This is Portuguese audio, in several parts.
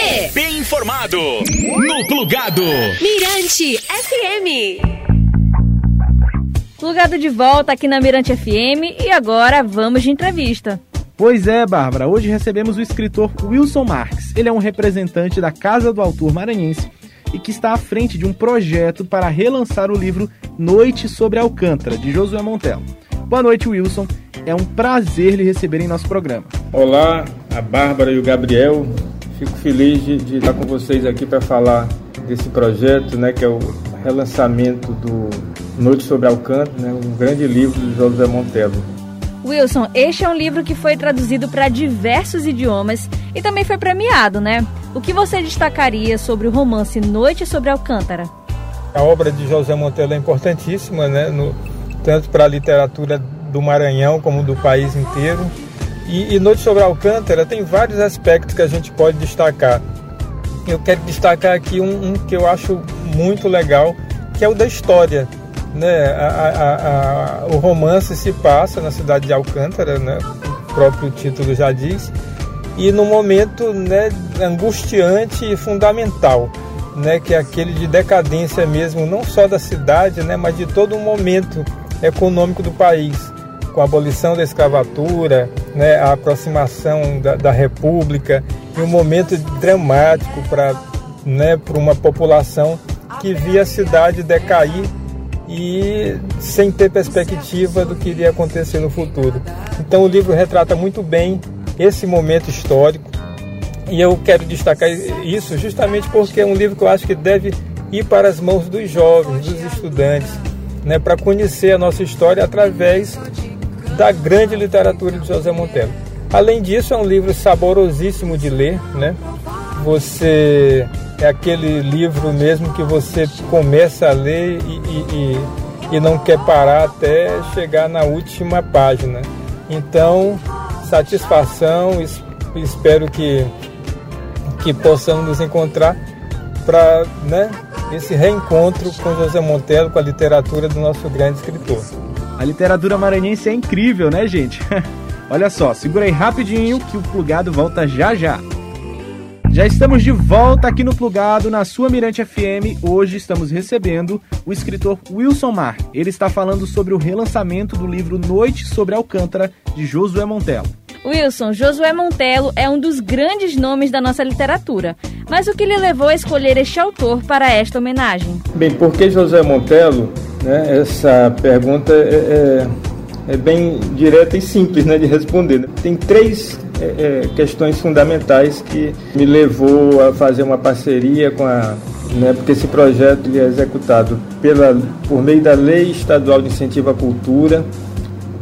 você. Bem informado. No Plugado. Mirante FM. Plugado de volta aqui na Mirante FM e agora vamos de entrevista. Pois é, Bárbara. Hoje recebemos o escritor Wilson Marques. Ele é um representante da Casa do Autor Maranhense e que está à frente de um projeto para relançar o livro Noite sobre Alcântara, de Josué Montelo. Boa noite, Wilson. É um prazer lhe receber em nosso programa. Olá, a Bárbara e o Gabriel. Fico feliz de, de estar com vocês aqui para falar desse projeto, né, que é o relançamento do Noite sobre Alcântara, né, um grande livro de José Montelo. Wilson, este é um livro que foi traduzido para diversos idiomas e também foi premiado, né? O que você destacaria sobre o romance Noite sobre Alcântara? A obra de José Montelo é importantíssima, né? No, tanto para a literatura do Maranhão como do país inteiro. E, e Noite sobre Alcântara tem vários aspectos que a gente pode destacar. Eu quero destacar aqui um, um que eu acho muito legal, que é o da história. Né? A, a, a, o romance se passa na cidade de Alcântara, né? o próprio título já diz, e no momento né, angustiante e fundamental, né, que é aquele de decadência mesmo, não só da cidade, né, mas de todo o momento econômico do país, com a abolição da escravatura, né, a aproximação da, da República, e um momento dramático para né, uma população que via a cidade decair e sem ter perspectiva do que iria acontecer no futuro. Então o livro retrata muito bem esse momento histórico e eu quero destacar isso justamente porque é um livro que eu acho que deve ir para as mãos dos jovens, dos estudantes, né, para conhecer a nossa história através da grande literatura de José Montelo. Além disso, é um livro saborosíssimo de ler, né? Você é aquele livro mesmo que você começa a ler e, e, e, e não quer parar até chegar na última página. Então, satisfação, espero que, que possamos nos encontrar para né, esse reencontro com José Montelo, com a literatura do nosso grande escritor. A literatura maranhense é incrível, né, gente? Olha só, segura aí rapidinho que o plugado volta já já. Já estamos de volta aqui no Plugado, na sua Mirante FM. Hoje estamos recebendo o escritor Wilson Mar. Ele está falando sobre o relançamento do livro Noite sobre Alcântara, de Josué Montelo. Wilson, Josué Montelo é um dos grandes nomes da nossa literatura. Mas o que lhe levou a escolher este autor para esta homenagem? Bem, por que Josué Montelo? Né, essa pergunta é, é, é, bem direta e simples né, de responder. Tem três é, é, questões fundamentais que me levou a fazer uma parceria com a né, porque esse projeto ele é executado pela, por meio da Lei Estadual de Incentivo à Cultura,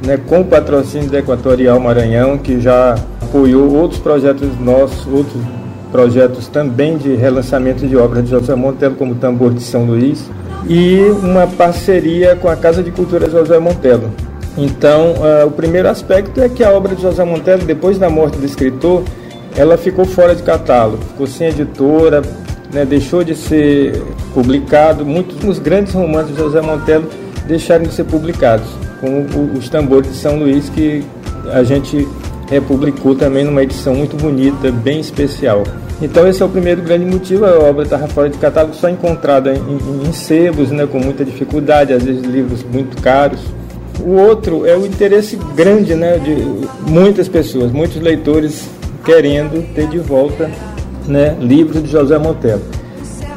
né, com o patrocínio da Equatorial Maranhão, que já apoiou outros projetos nossos, outros projetos também de relançamento de obras de José Montelo, como o Tambor de São Luís, e uma parceria com a Casa de Cultura José Montelo, então, uh, o primeiro aspecto é que a obra de José Montelo, depois da morte do escritor, ela ficou fora de catálogo, ficou sem editora, né, deixou de ser publicado. Muitos dos grandes romances de José Montelo deixaram de ser publicados, como Os Tambores de São Luís, que a gente republicou também numa edição muito bonita, bem especial. Então esse é o primeiro grande motivo, a obra estava fora de catálogo, só encontrada em, em, sebos, né, com muita dificuldade, às vezes livros muito caros. O outro é o interesse grande né, de muitas pessoas, muitos leitores querendo ter de volta né, livros de José Montelo.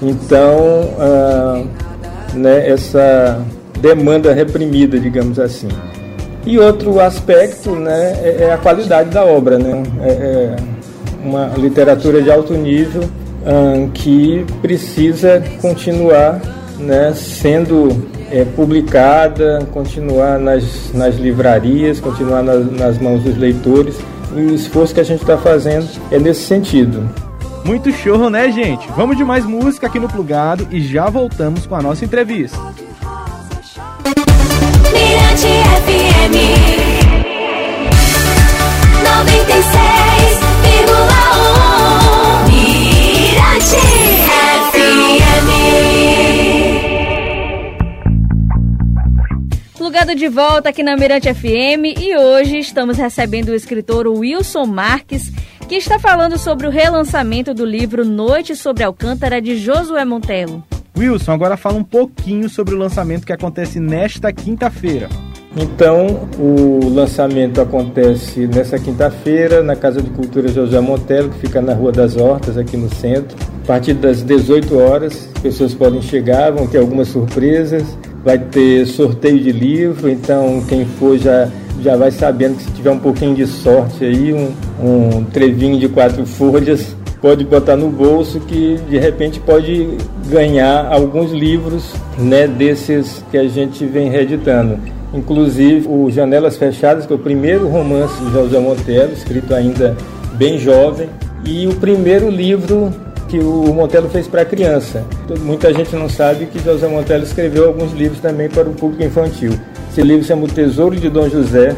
Então, ah, né, essa demanda reprimida, digamos assim. E outro aspecto né, é, é a qualidade da obra. Né? É, é uma literatura de alto nível ah, que precisa continuar né, sendo é, publicada, continuar nas, nas livrarias, continuar nas, nas mãos dos leitores. E o esforço que a gente está fazendo é nesse sentido. Muito show, né, gente? Vamos de mais música aqui no Plugado e já voltamos com a nossa entrevista. Plugado de volta aqui na Mirante FM e hoje estamos recebendo o escritor Wilson Marques, que está falando sobre o relançamento do livro Noite sobre Alcântara de Josué Montelo. Wilson, agora fala um pouquinho sobre o lançamento que acontece nesta quinta-feira. Então, o lançamento acontece nessa quinta-feira na Casa de Cultura José Montelo, que fica na Rua das Hortas, aqui no centro. A partir das 18 horas, pessoas podem chegar, vão ter algumas surpresas. Vai ter sorteio de livro, então quem for já, já vai sabendo que se tiver um pouquinho de sorte aí, um, um trevinho de quatro folhas, pode botar no bolso que de repente pode ganhar alguns livros né, desses que a gente vem reeditando. Inclusive o Janelas Fechadas, que é o primeiro romance de José Montelo, escrito ainda bem jovem, e o primeiro livro que o Montelo fez para criança. Muita gente não sabe que José Montelo escreveu alguns livros também para o público infantil. Esse livro se chama O Tesouro de Dom José.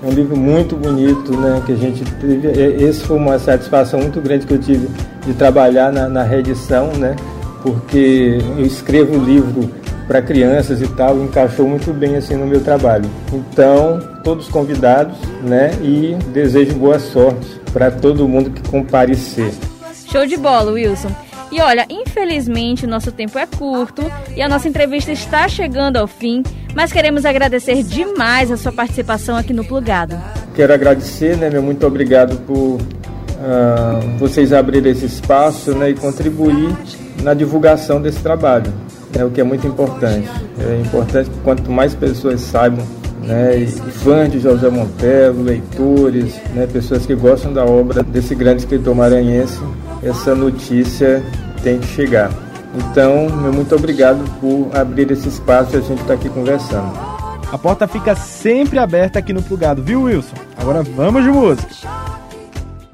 É um livro muito bonito, né? Que a gente teve. Esse foi uma satisfação muito grande que eu tive de trabalhar na, na reedição, né? Porque eu escrevo livro para crianças e tal, encaixou muito bem assim no meu trabalho. Então, todos convidados, né? E desejo boa sorte para todo mundo que comparecer. Show de bola, Wilson. E olha, infelizmente o nosso tempo é curto e a nossa entrevista está chegando ao fim, mas queremos agradecer demais a sua participação aqui no Plugado. Quero agradecer, né, meu muito obrigado por uh, vocês abrirem esse espaço né, e contribuir na divulgação desse trabalho é o que é muito importante. É importante que quanto mais pessoas saibam, né, fãs de José Montelo, leitores, né, pessoas que gostam da obra desse grande escritor maranhense, essa notícia tem que chegar. Então, meu muito obrigado por abrir esse espaço e a gente está aqui conversando. A porta fica sempre aberta aqui no Plugado, viu, Wilson? Agora vamos de música.